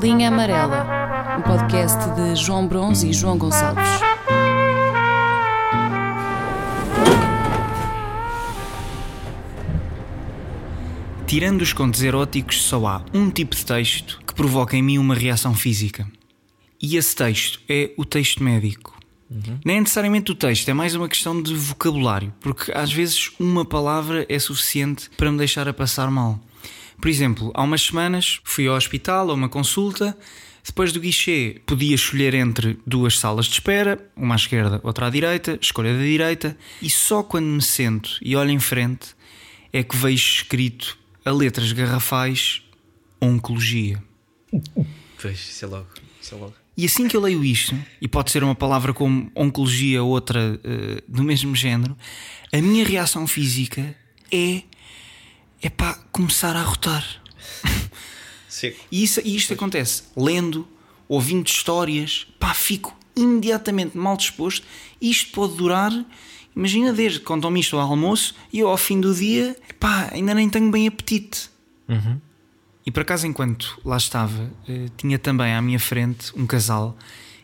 Linha Amarela, um podcast de João Bronze e João Gonçalves. Tirando os contos eróticos, só há um tipo de texto que provoca em mim uma reação física. E esse texto é o texto médico. Nem é necessariamente o texto, é mais uma questão de vocabulário, porque às vezes uma palavra é suficiente para me deixar a passar mal. Por exemplo, há umas semanas fui ao hospital a uma consulta. Depois do guichê, podia escolher entre duas salas de espera, uma à esquerda, outra à direita, escolha da direita, e só quando me sento e olho em frente é que vejo escrito a letras garrafais Oncologia. Pois, isso é logo. Isso é logo. E assim que eu leio isto, e pode ser uma palavra como oncologia ou outra eh, do mesmo género, a minha reação física é é pá, começar a rotar. Seco. E, isso, e isto acontece lendo, ouvindo histórias, pá, fico imediatamente mal disposto. Isto pode durar, imagina, desde contam-me isto ao almoço e eu ao fim do dia, pá, ainda nem tenho bem apetite. E por acaso, enquanto lá estava, eh, tinha também à minha frente um casal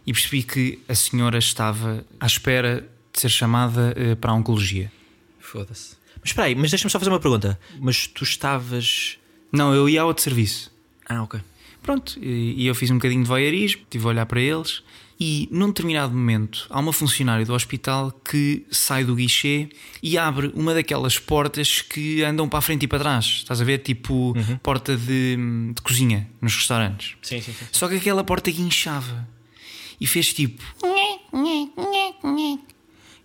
e percebi que a senhora estava à espera de ser chamada eh, para a oncologia. Foda-se. Mas espera aí, mas deixa-me só fazer uma pergunta. Mas tu estavas. Não, eu ia a outro serviço. Ah, ok. Pronto, e eu fiz um bocadinho de voyeurismo, estive a olhar para eles e num determinado momento há uma funcionária do hospital que sai do guichê e abre uma daquelas portas que andam para a frente e para trás. Estás a ver? Tipo porta de, de cozinha nos restaurantes. Sim, sim, sim. Só que aquela porta guinchava e fez tipo.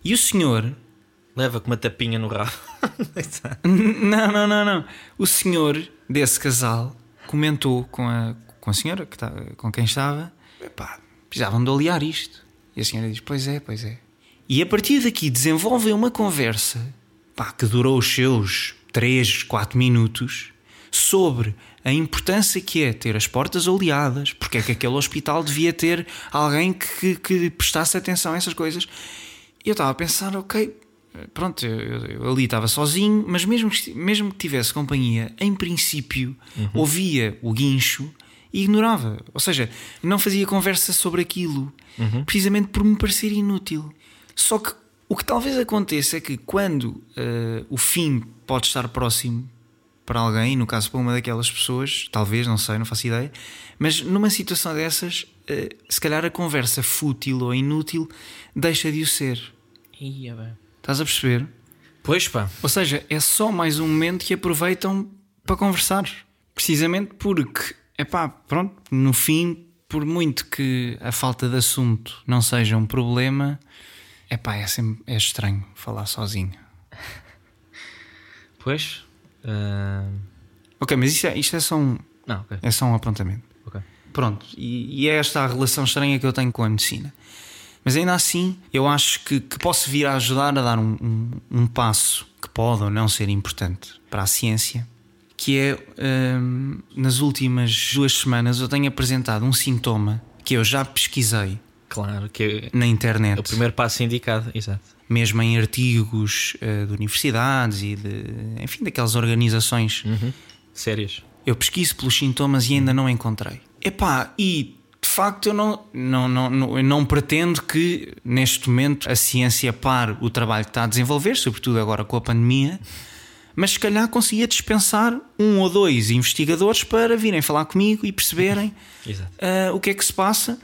E o senhor Leva com uma tapinha no rabo. Não, não, não, não. O senhor desse casal comentou com a, com a senhora que tá, com quem estava: "Epá, precisavam de olear isto. E a senhora diz: Pois é, pois é. E a partir daqui desenvolvem uma conversa pá, que durou os seus 3, 4 minutos sobre a importância que é ter as portas oleadas, porque é que aquele hospital devia ter alguém que, que prestasse atenção a essas coisas. E eu estava a pensar, ok, pronto, eu, eu- ali estava sozinho, mas mesmo que, mesmo que tivesse companhia, em princípio ouvia o guincho e ignorava. Ou seja, não fazia conversa sobre aquilo, precisamente por me parecer inútil. Só que o que talvez aconteça é que quando eh, o fim pode estar próximo para alguém, no caso para uma daquelas pessoas, talvez, não sei, não faço ideia, mas numa situação dessas, eh, se calhar a conversa fútil ou inútil deixa de o ser. Ia bem. Estás a perceber? Pois pá. Ou seja, é só mais um momento que aproveitam para conversar. Precisamente porque, é pá, pronto, no fim, por muito que a falta de assunto não seja um problema, é pá, é, sempre, é estranho falar sozinho. Pois. ah, Ok, mas isto é, isto é, só, um, Não, ok. é só um apontamento. ok. Pronto, e, e é esta a relação estranha que eu tenho com a medicina. Mas ainda assim, eu acho que, que posso vir a ajudar a dar um, um, um passo que pode ou não ser importante para a ciência, que é hum, nas últimas duas semanas eu tenho apresentado um sintoma que eu já pesquisei Claro que na é internet, o primeiro passo indicado. Exato. mesmo em artigos eh, de universidades e de, enfim, daquelas organizações Sérias. Eu pesquiso pelos sintomas e ainda não encontrei. Epá, e de facto eu não, não, não, não, não pretendo que neste momento a ciência pare o trabalho que está a desenvolver, sobretudo agora com a pandemia, mas se calhar conseguia dispensar um ou dois investigadores para virem falar comigo e perceberem ah, o que é que se passa.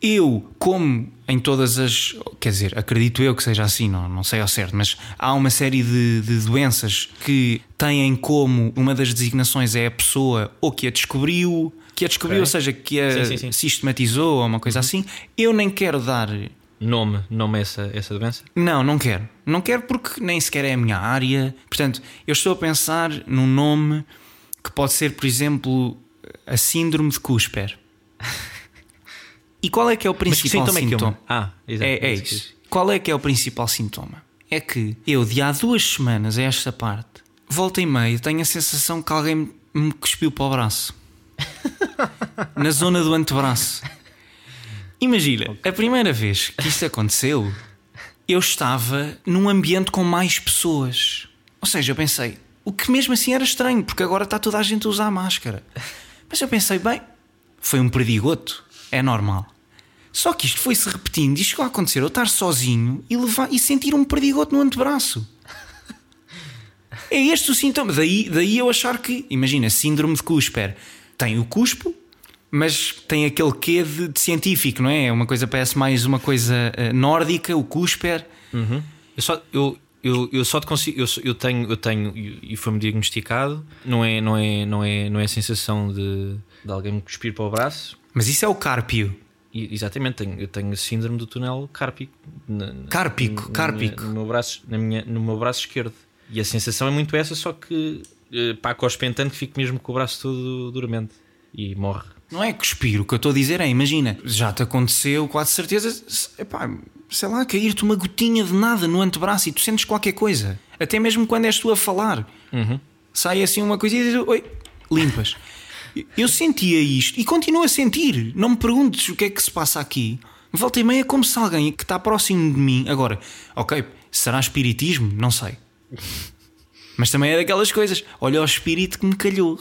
Eu, como em todas as. Quer dizer, acredito eu que seja assim, não, não sei ao certo, mas há uma série de, de doenças que têm como uma das designações é a pessoa ou que a descobriu, que a descobriu, Ok. ou seja, que a Sim, sim, sim. sistematizou ou uma coisa assim. Eu nem quero dar. Nome, nome a essa, essa doença? Não, não quero. Não quero porque nem sequer é a minha área. Portanto, eu estou a pensar num nome que pode ser, por exemplo, a Síndrome de Cusper. E qual é que é o principal sintoma é é sintoma? uma? Ah, exato. É, é isso. Qual é que é o principal sintoma? É que eu, de há duas semanas a esta parte, volta e meia, tenho a sensação que alguém me- me cuspiu para o braço. Na zona do antebraço. Imagina, a primeira vez que isto aconteceu, eu estava num ambiente com mais pessoas. Ou seja, eu pensei, o que mesmo assim era estranho, porque agora está toda a gente a usar máscara. Mas eu pensei, bem, foi um perdigoto, é normal. Só que isto foi-se repetindo e chegou a acontecer eu estar sozinho e, levar, e sentir um perdigoto no antebraço. É este o sintoma. Daí, daí eu achar que, imagina, síndrome de Cusper tem o cuspo, mas tem aquele quê de, de científico, não é? É uma coisa, parece mais uma coisa uh, nórdica, o Cusper. Uhum. Eu só, eu, eu, eu só te consigo, eu, eu tenho, eu tenho, e foi-me diagnosticado, não é, não é, não é, não é a sensação de, de alguém me cuspir para o braço. Mas isso é o cárpio. E, exatamente, tenho, eu tenho síndrome do túnel cárpico. Na, cárpico, na, cárpico. no, meu braço, na minha, no meu braço esquerdo. E a sensação é muito essa, só que pá, cospe tanto que fico mesmo com o braço todo duramente e morre. Não é cuspir, o que eu estou a dizer é, imagina, já te aconteceu, quase certeza, epá, sei lá, cair-te uma gotinha de nada no antebraço e tu sentes qualquer coisa. Até mesmo quando és tu a falar. Uhum. Sai assim uma coisa e diz, oi, limpas. Eu sentia isto e continuo a sentir. Não me perguntes o que é que se passa aqui. Volta e meia como se alguém que está próximo de mim. Agora, ok, será espiritismo? Não sei. Mas também é daquelas coisas. Olha o espírito que me calhou.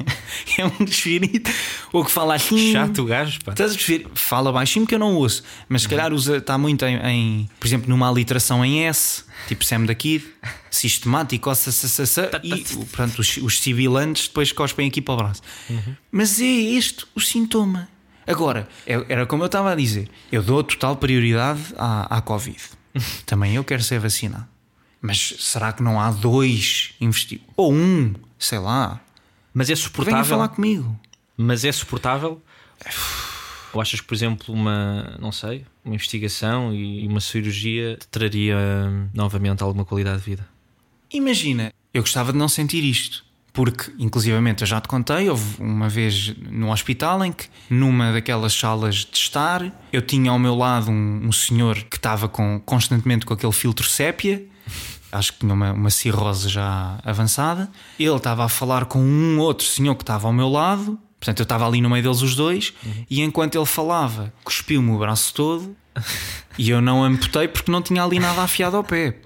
é um espírito. Ou que fala assim. Chato o gajo, pá. Estás a perceber? Fala baixinho que eu não ouço. Mas se calhar usa, está muito em, em, Por exemplo, numa aliteração em S, tipo Sam daqui, sistemático, s, s, s, e pronto, os, os sibilantes depois cospem aqui para o braço. Uhum. Mas é este o sintoma. Agora, era como eu estava a dizer, eu dou total prioridade à, à Covid. Também eu quero ser vacinado. Mas será que não há dois investigadores? Ou um, sei lá. Mas é suportável. Venha falar comigo. Mas é suportável? Ou achas que, por exemplo, uma, não sei, uma investigação e uma cirurgia te traria hum, novamente alguma qualidade de vida? Imagina, eu gostava de não sentir isto. Porque, inclusivamente, eu já te contei, houve uma vez no hospital em que, numa daquelas salas de estar, eu tinha ao meu lado um, um senhor que estava com, constantemente com aquele filtro sépia acho que tinha uma, uma cirrose já avançada. Ele estava a falar com um outro senhor que estava ao meu lado, portanto eu estava ali no meio deles os dois, uhum. e enquanto ele falava, cuspiu-me o braço todo e eu não amputei porque não tinha ali nada afiado ao pé.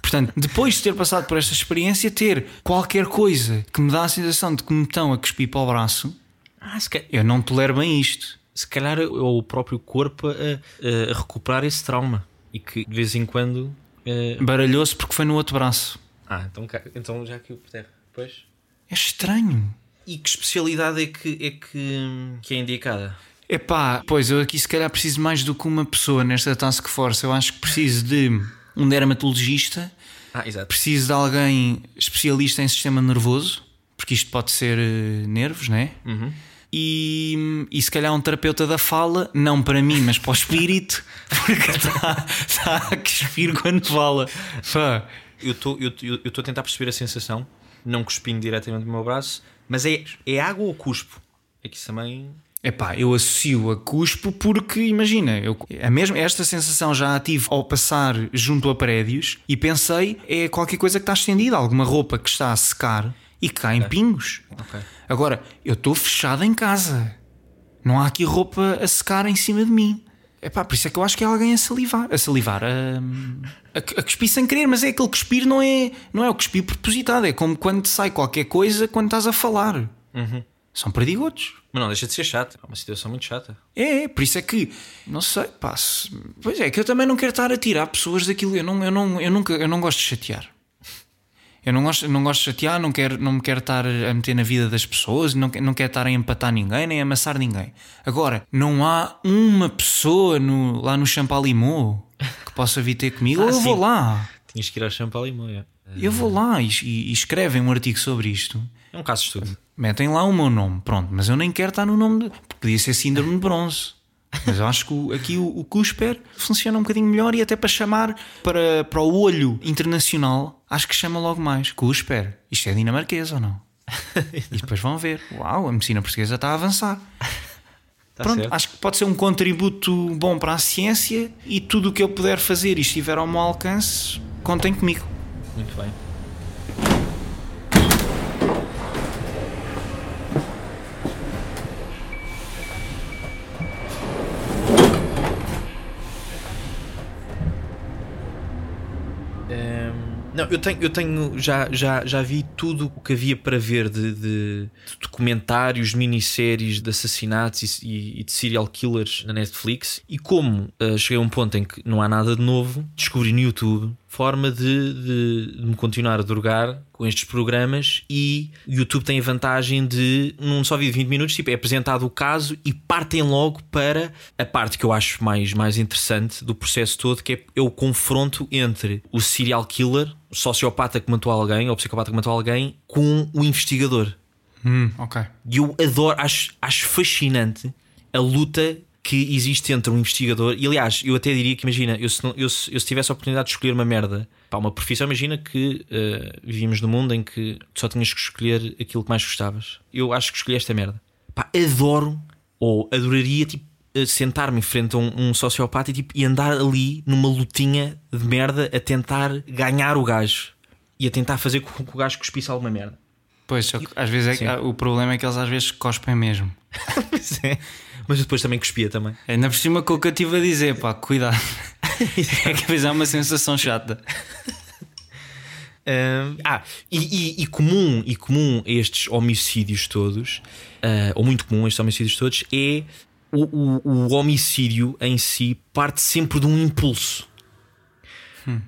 Portanto, depois de ter passado por esta experiência, ter qualquer coisa que me dá a sensação de que me estão a cuspir para o braço, ah, calhar, eu não tolero bem isto. Se calhar é o próprio corpo a, a recuperar esse trauma e que de vez em quando Uh... Baralhou-se porque foi no outro braço. Ah, então, então já caiu por terra. Pois. É estranho. E que especialidade é que é, que, que é indicada? Epá, pois eu aqui se calhar preciso mais do que uma pessoa nesta task force. Eu acho que preciso de um dermatologista. Ah, exato. Preciso de alguém especialista em sistema nervoso, porque isto pode ser uh, nervos, né? Uhum e, e se calhar um terapeuta da fala, não para mim, mas para o espírito, porque está, está a cuspir quando fala. Pá. Eu estou eu, eu, eu a tentar perceber a sensação, não cuspindo diretamente no meu braço, mas é, é água ou cuspo? É que isso também. Epá, eu associo a cuspo porque, imagina, eu, a mesma, esta sensação já a tive ao passar junto a prédios e pensei, é qualquer coisa que está estendida, alguma roupa que está a secar e que cai em pingos. Okay. Agora, eu estou fechado em casa. Não há aqui roupa a secar em cima de mim. É pá, por isso é que eu acho que é alguém a salivar. A salivar, a, a, a cuspir sem querer, mas é aquele cuspir, não é, não é o cuspir propositado. É como quando sai qualquer coisa quando estás a falar. Uhum. São perdigotos. Mas não deixa de ser chato. É uma situação muito chata. É, por isso é que, não sei, pá. Pois é, que eu também não quero estar a tirar pessoas daquilo. Eu, não, eu, não, eu, nunca, eu não gosto de chatear. Eu não gosto, não gosto de chatear, não, quero, não me quero estar a meter na vida das pessoas, não, não quero estar a empatar ninguém, nem a amassar ninguém. Agora, não há uma pessoa no, lá no Champalimau que possa vir ter comigo, ah, eu sim. vou lá. Tinhas que ir ao Champalimau, é. Eu vou lá e, e, escrevem um artigo sobre isto. É um caso de estudo. Metem lá o meu nome, pronto, mas eu nem quero estar no nome de. Podia ser síndrome de bronze. Mas eu acho que aqui o, o Cusper funciona um bocadinho melhor e até para chamar para, para o olho internacional, acho que chama logo mais. Cusper, isto é dinamarquês ou não? e depois vão ver. Uau, a medicina portuguesa está a avançar. Tá Pronto, certo. acho que pode ser um contributo bom para a ciência e tudo o que eu puder fazer e estiver ao meu alcance, contem comigo. Muito bem. Eu tenho, eu tenho já, já, já vi tudo o que havia para ver de, de, de documentários, minisséries de assassinatos e, e, de serial killers na Netflix. E como uh, cheguei a um ponto em que não há nada de novo, descobri no YouTube forma de, de, de, me continuar a drogar com estes programas e o YouTube tem a vantagem de num só vídeo de 20 minutos tipo, é apresentado o caso e partem logo para a parte que eu acho mais, mais interessante do processo todo que é, é o confronto entre o serial killer o sociopata que matou alguém ou o psicopata que matou alguém com o investigador. Hum, ok. E eu adoro, acho, acho fascinante a luta que existe entre um investigador. E aliás, eu até diria que, imagina, eu se, não, eu, se, eu se tivesse a oportunidade de escolher uma merda para uma profissão, imagina que uh, vivíamos num mundo em que só tinhas que escolher aquilo que mais gostavas. Eu acho que escolhi esta merda. Pá, adoro ou adoraria tipo, eh, sentar-me em frente a um, um sociopata e, tipo, e andar ali numa lutinha de merda a tentar ganhar o gajo e a tentar fazer com que o gajo cuspisse alguma merda. Pois, às vezes é que, o problema é que eles às vezes cospem mesmo. pois é. Mas depois também cuspia também. Ainda por cima com o que eu estive a dizer, pá, cuidado. é que às vezes é uma sensação chata. Uh, ah, e, e, e, comum, e comum estes homicídios todos, uh, ou muito comum estes homicídios todos, é o, o, o homicídio em si parte sempre de um impulso. Hum.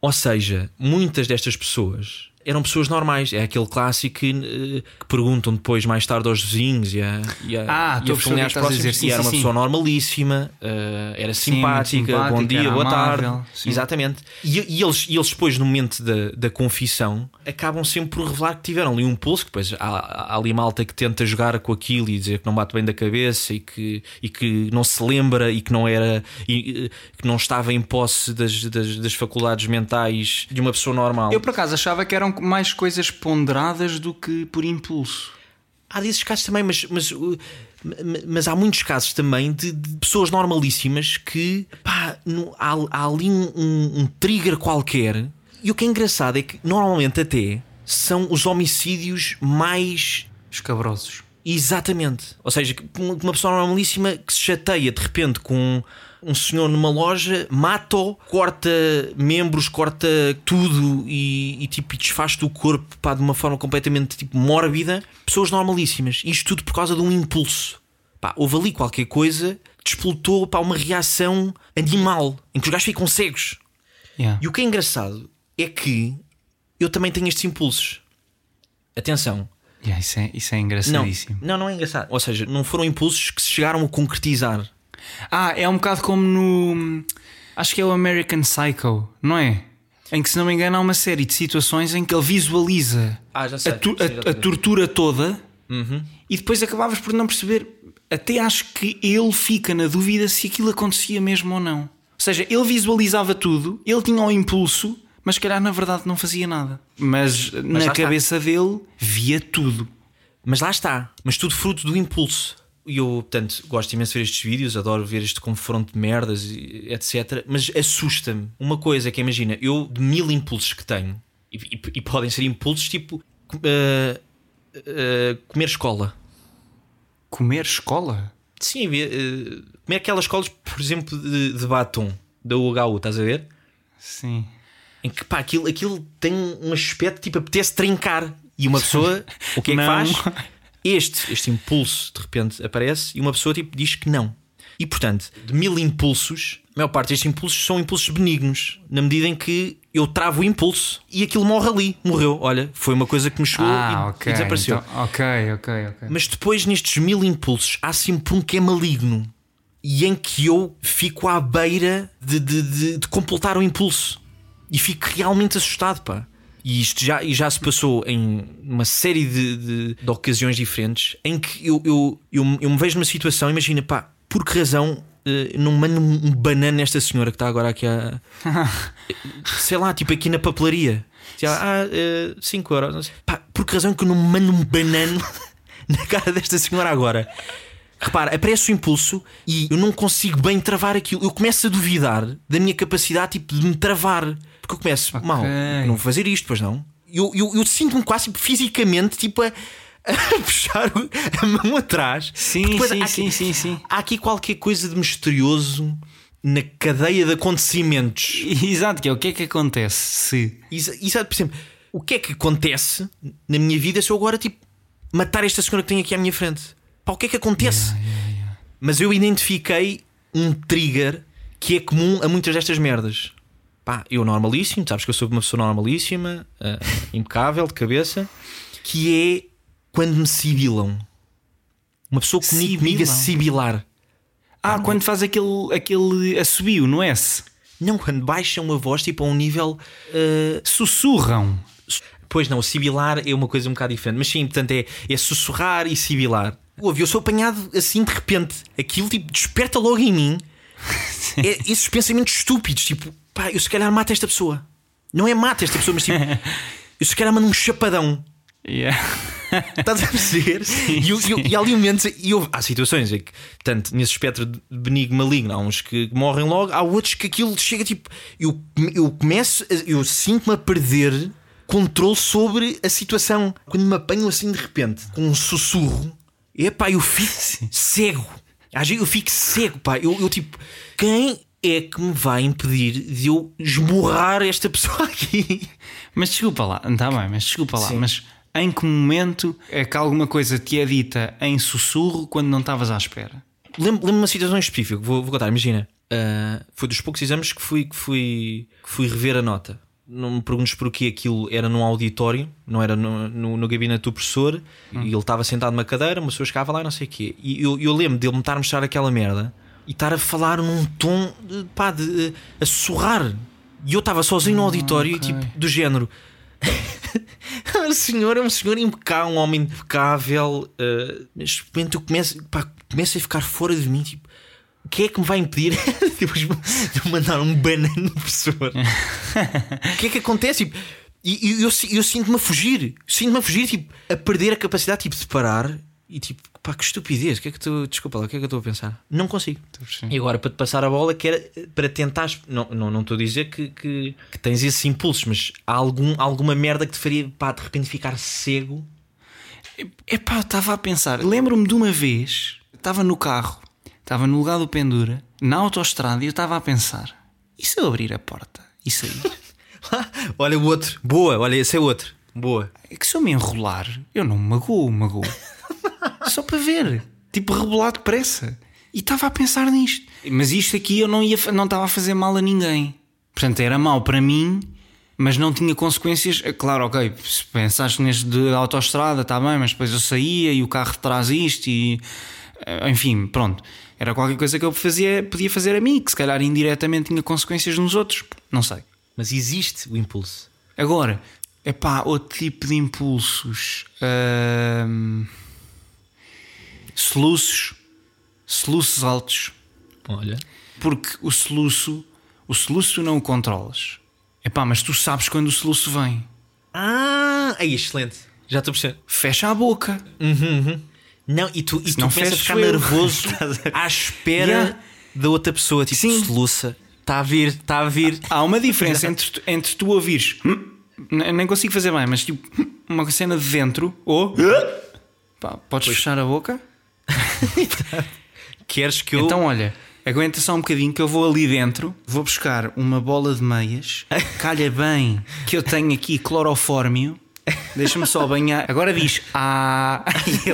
Ou seja, muitas destas pessoas eram pessoas normais. É aquele clássico que, eh, que perguntam depois, mais tarde, aos vizinhos e a, e a, ah, e a familiares próximos. Dizer, sim, e era sim, uma sim. pessoa normalíssima, uh, era simpática, simpática, bom dia, boa amável, tarde. Exatamente. E, e, eles, e eles, depois, no momento da, da confissão, acabam sempre por revelar que tiveram ali um pulso. Que depois há, há ali malta que tenta jogar com aquilo e dizer que não bate bem da cabeça e que, e que não se lembra e que não era e, que não estava em posse das, das, das faculdades mentais de uma pessoa normal. Eu, por acaso, achava que eram mais coisas ponderadas do que por impulso. Há desses casos também, mas, mas, mas há muitos casos também de, de pessoas normalíssimas que pá, no, há, há, ali um, um, trigger qualquer. E o que é engraçado é que normalmente até são os homicídios mais escabrosos. Exatamente. Ou seja, uma pessoa normalíssima que se chateia de repente com um senhor numa loja, mata-o, corta membros, corta tudo e, e tipo, desfaz o corpo pá, de uma forma completamente tipo, mórbida. Pessoas normalíssimas. Isto tudo por causa de um impulso. Pá, houve ali qualquer coisa que para uma reação animal em que os gajos ficam cegos. Yeah. E o que é engraçado é que eu também tenho estes impulsos. Atenção. Yeah, isso, é, isso é engraçadíssimo. Não, não, não é engraçado. Ou seja, não foram impulsos que se chegaram a concretizar. Ah, é um bocado como no. Acho que é o American Psycho, não é? Em que, se não me engano, há uma série de situações em que ele visualiza ah, sei, a, tu, a, a, tortura toda uhum. e depois acabavas por não perceber. Até acho que ele fica na dúvida se aquilo acontecia mesmo ou não. Ou seja, ele visualizava tudo, ele tinha o um impulso, mas calhar na verdade não fazia nada. Mas, mas na cabeça está. dele via tudo. Mas lá está, mas tudo fruto do impulso. E eu, portanto, gosto imenso de ver estes vídeos, adoro ver este confronto de merdas, etc. Mas assusta-me uma coisa que imagina, eu de mil impulsos que tenho, e, e, e podem ser impulsos tipo uh, uh, comer escola. Comer escola? Sim, uh, comer aquelas escolas, por exemplo, de, de batom da UHU, estás a ver? Sim. Em que pá, aquilo, aquilo tem um aspecto tipo apetece trincar. E uma pessoa, o que é que faz? Este, este impulso de repente aparece e uma pessoa tipo, diz que não. E portanto, de mil impulsos, a maior parte destes impulsos são impulsos benignos, na medida em que eu travo o impulso e aquilo morre ali, morreu. Olha, foi uma coisa que me chegou ah, e, okay. e, desapareceu. Então, ok, ok, ok. Mas depois, nestes mil impulsos, há sempre um que é maligno e em que eu fico à beira de, de, de, de completar o impulso e fico realmente assustado, pá. E isto já, e já se passou em uma série de, de, de ocasiões diferentes em que eu, eu, eu, eu, me vejo numa situação, imagina, pá, por que razão uh, não mando um banana nesta senhora que está agora aqui a. sei lá, tipo aqui na papelaria. Ah, 5 uh, euros. Pá, por que razão que eu não mando um banano na cara desta senhora agora? Repara, aparece o impulso e eu não consigo bem travar aquilo. Eu começo a duvidar da minha capacidade tipo, de me travar. Porque eu começo, okay. mal, não vou fazer isto, pois não. Eu, eu, eu sinto-me quase tipo, fisicamente tipo a, a puxar a mão atrás. Sim, sim, há sim, sim, sim. Há aqui qualquer coisa de misterioso na cadeia de acontecimentos. Exato, que é o que é que acontece se. Exa- Exato, por exemplo, o que é que acontece na minha vida se eu agora tipo matar esta senhora que tem aqui à minha frente? Pá, o que é que acontece? Mas eu identifiquei um trigger que é comum a muitas destas merdas. Pá, eu normalíssimo, sabes que eu sou uma pessoa normalíssima, ah, impecável, de cabeça, que é quando me sibilam. Uma pessoa comigo, comigo a sibilar. Ah, quando faz aquele, aquele assobio no S. Não, quando baixam a voz tipo a um nível. ah, Sussurram. Pois não, sibilar é uma coisa um bocado diferente. Mas sim, portanto, é, é sussurrar e sibilar. Ouve, eu sou apanhado assim de repente. Aquilo tipo desperta logo em mim é, esses pensamentos estúpidos. Tipo, pá, eu se calhar mato esta pessoa. Não é mata esta pessoa, mas tipo, eu se calhar mando um chapadão. Yeah. Estás a perceber? E, eu- eu- e há ali momentos, e eu- há situações em que, tanto nesse espectro de benigno maligno, há uns que morrem logo, há outros que aquilo chega tipo. Eu, eu começo, a- eu sinto-me a perder controle sobre a situação. Quando me apanho assim de repente, com um sussurro, epá, eu fico cego. Às vezes eu fico cego, pá. Eu, eu tipo, quem é que me vai impedir de eu esmurrar esta pessoa aqui? Mas desculpa lá, está bem, mas desculpa lá, Sim. mas em que momento é que alguma coisa te é dita em sussurro quando não estavas à espera? Lembro-me de uma situação específica, vou, vou contar, imagina. ah, foi dos poucos exames que fui, que, fui, que fui rever a nota. Não me perguntes porquê aquilo era num auditório, não era no, no, no gabinete do professor, e ele estava sentado numa cadeira, uma pessoa chegava lá e não sei o quê. E eu, eu lembro dele me estar a mostrar aquela merda e estar a falar num tom de, pá, de, a sussurrar. E eu estava sozinho no auditório, ok. tipo, do género. o senhor é um senhor impecável, um homem impecável. uh, mas de repente eu começo, pá, começo a ficar fora de mim. Tipo, que é que me vai impedir de eu mandar um banana no professor? o que é que acontece? Tipo, e e eu, eu, sinto-me a fugir, sinto-me a fugir, tipo, a perder a capacidade tipo, de parar e tipo, pá, que estupidez. O que é que tu, desculpa lá, o que é que eu estou a pensar? Não consigo. E agora, para te passar a bola, que era para tentar. Não, não, não estou a dizer que, que, que tens esses impulsos, mas há algum, alguma merda que te faria, pá, de repente ficar cego. Epá, estava a pensar, lembro-me de uma vez, estava no carro, estava no lugar do pendura, na autoestrada, e eu estava a pensar: e se eu abrir a porta e sair? olha o outro, boa, olha, esse é outro, boa. É que se eu me enrolar, eu não me magoo, magoo. Só para ver. Tipo, rebolar depressa. E estava a pensar nisto. Mas isto aqui eu não, ia, não estava a fazer mal a ninguém. Portanto, era mal para mim, mas não tinha consequências. É Claro, ok, se pensaste neste de autoestrada, está bem, mas depois eu saía e o carro traz isto e. Enfim, pronto. Era qualquer coisa que eu fazia, podia fazer a mim, que se calhar indiretamente tinha consequências nos outros. Não sei. Mas existe o impulso. Agora, é pá, outro tipo de impulsos. Ahm, soluços. Soluços altos. Olha. Porque o soluço, o soluço tu não o controlas. É pá, mas tu sabes quando o soluço vem. Ah, aí, excelente. Já estou a perceber. Fecha a boca. Não, e tu, e tu não começas a ficar nervoso a- à espera Yeah. da outra pessoa, tipo, Sim. soluça. Está a vir, está a vir. Há uma diferença entre, tu- entre tu ouvires. "Hum", Nem consigo fazer bem, mas tipo, "Hum", uma cena de dentro. Ou. Pá, podes fechar a boca? Queres que eu. Então, olha, aguenta só um bocadinho que eu vou ali dentro, vou buscar uma bola de meias. Calha bem que eu tenho aqui clorofórmio. Deixa-me só banhar. Agora diz ah,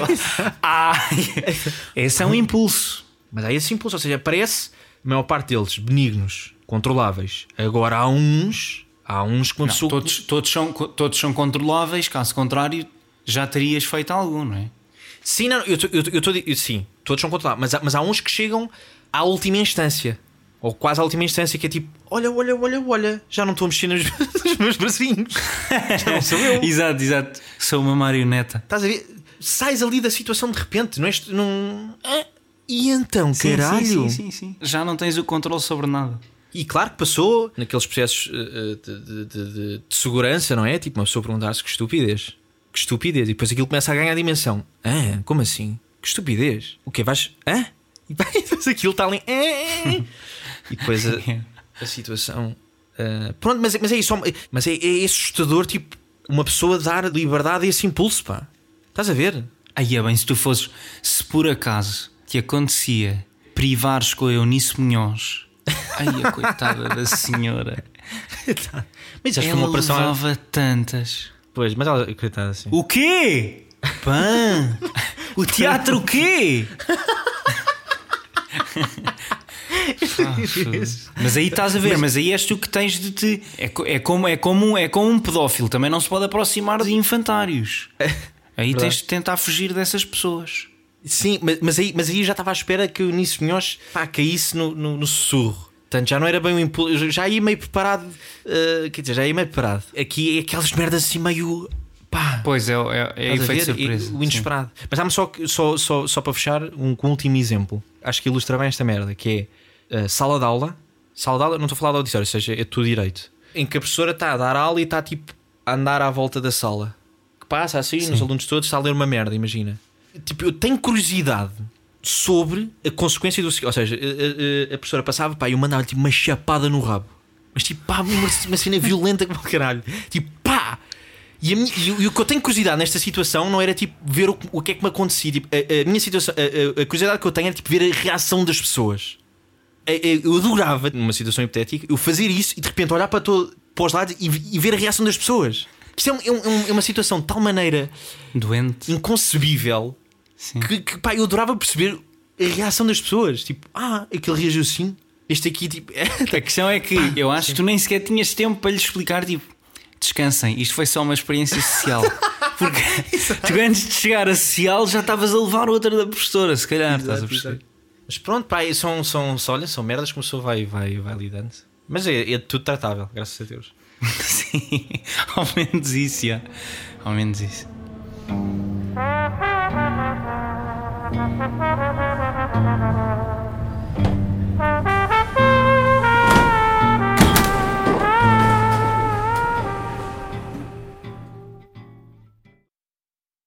ah. Esse é um impulso. Mas há esse impulso, ou seja, parece a maior parte deles benignos, controláveis. Agora há uns. Há uns que Não, todos, todos, são, todos são controláveis, caso contrário, já terias feito algum, não é? Sim, não, eu estou. Sim, todos são controlados. Mas, mas há uns que chegam à última instância. Ou quase à última instância, que é tipo: olha, olha, olha, olha, já não estou a mexer nos, nos meus bracinhos. Já não sou eu. exato, exato. Sou uma marioneta. Estás a ver? Sais ali da situação de repente, não é? Não... Ah, E então, Sim, caralho? Sim, sim, sim, sim. Já não tens o controle sobre nada. E claro que passou naqueles processos eh, eh, de, de- de- de- segurança, não é? Tipo, uma pessoa perguntar-se que estupidez. Que estupidez. E depois aquilo começa a ganhar dimensão. Ah, como assim? Que estupidez. O quê? Vais. Hã? E depois aquilo está ali. "Ah". E depois a, a situação. ah, pronto, mas, mas é isso. Mas é, é assustador, tipo, uma pessoa dar liberdade a esse impulso, pá. Estás a ver? Aí é bem, se tu fosses, se por acaso te acontecia privares com a Eunice Munhoz Ai, a coitada da senhora. Mas acho que Ela uma operação. levava tantas. Pois, mas ela, coitada assim. O quê? Pã? O teatro o quê? Mas aí estás a ver, mas aí és tu que tens de te. É, é como, é, como, é como um pedófilo, também não se pode aproximar de infantários. Aí tens de tentar fugir dessas pessoas. Sim, mas, mas aí, mas aí eu já estava à espera que o Nisso Munhoz pá, caísse no, no, no sussurro. Portanto, já não era bem o impulso. Já ia meio preparado. uh, quer dizer, já ia meio preparado. Aqui é aquelas merdas assim meio. pá. Pois é, é, é efeito surpresa. O sim. inesperado. Mas dá-me só, só, só, só para fechar um, um último exemplo. Acho que ilustra bem esta merda, que é uh, sala de aula. Sala de aula, não estou a falar de auditório, ou seja, é tudo direito. Em que a professora está a dar aula e está tipo a andar à volta da sala. Que passa assim, nos alunos todos, está a ler uma merda, imagina. Tipo, eu tenho curiosidade sobre a consequência do. Ou seja, a, a- a professora passava pá, e eu mandava tipo uma chapada no rabo. Mas tipo, pá, uma, uma cena violenta como o caralho. Tipo, pá! E, minha- e o- e o que eu tenho curiosidade nesta situação não era tipo ver o, que- o que é que me acontecia. Tipo, a, a minha situação, a, a- a curiosidade que eu tenho era tipo ver a reação das pessoas. A- a- Eu adorava, numa situação hipotética, eu fazer isso e de repente olhar para, todo, para os lados e, e ver a reação das pessoas. Isto é, um- é um- é uma situação de tal maneira Doente. inconcebível que, que, pá, eu adorava perceber a reação das pessoas. Tipo, ah, aquele reagiu assim. Este aqui, tipo, A questão é que eu acho que tu nem sequer tinhas tempo para lhe explicar, tipo, descansem, isto foi só uma experiência social. Porque tu antes de chegar a social já estavas a levar outra da professora, se calhar, estás a perceber? Mas pronto, pá, são, são, são, olha, são merdas que uma pessoa vai, vai, vai lidando. Mas é, é tudo tratável, graças a Deus. Sim, ao menos isso, já. Ao menos isso.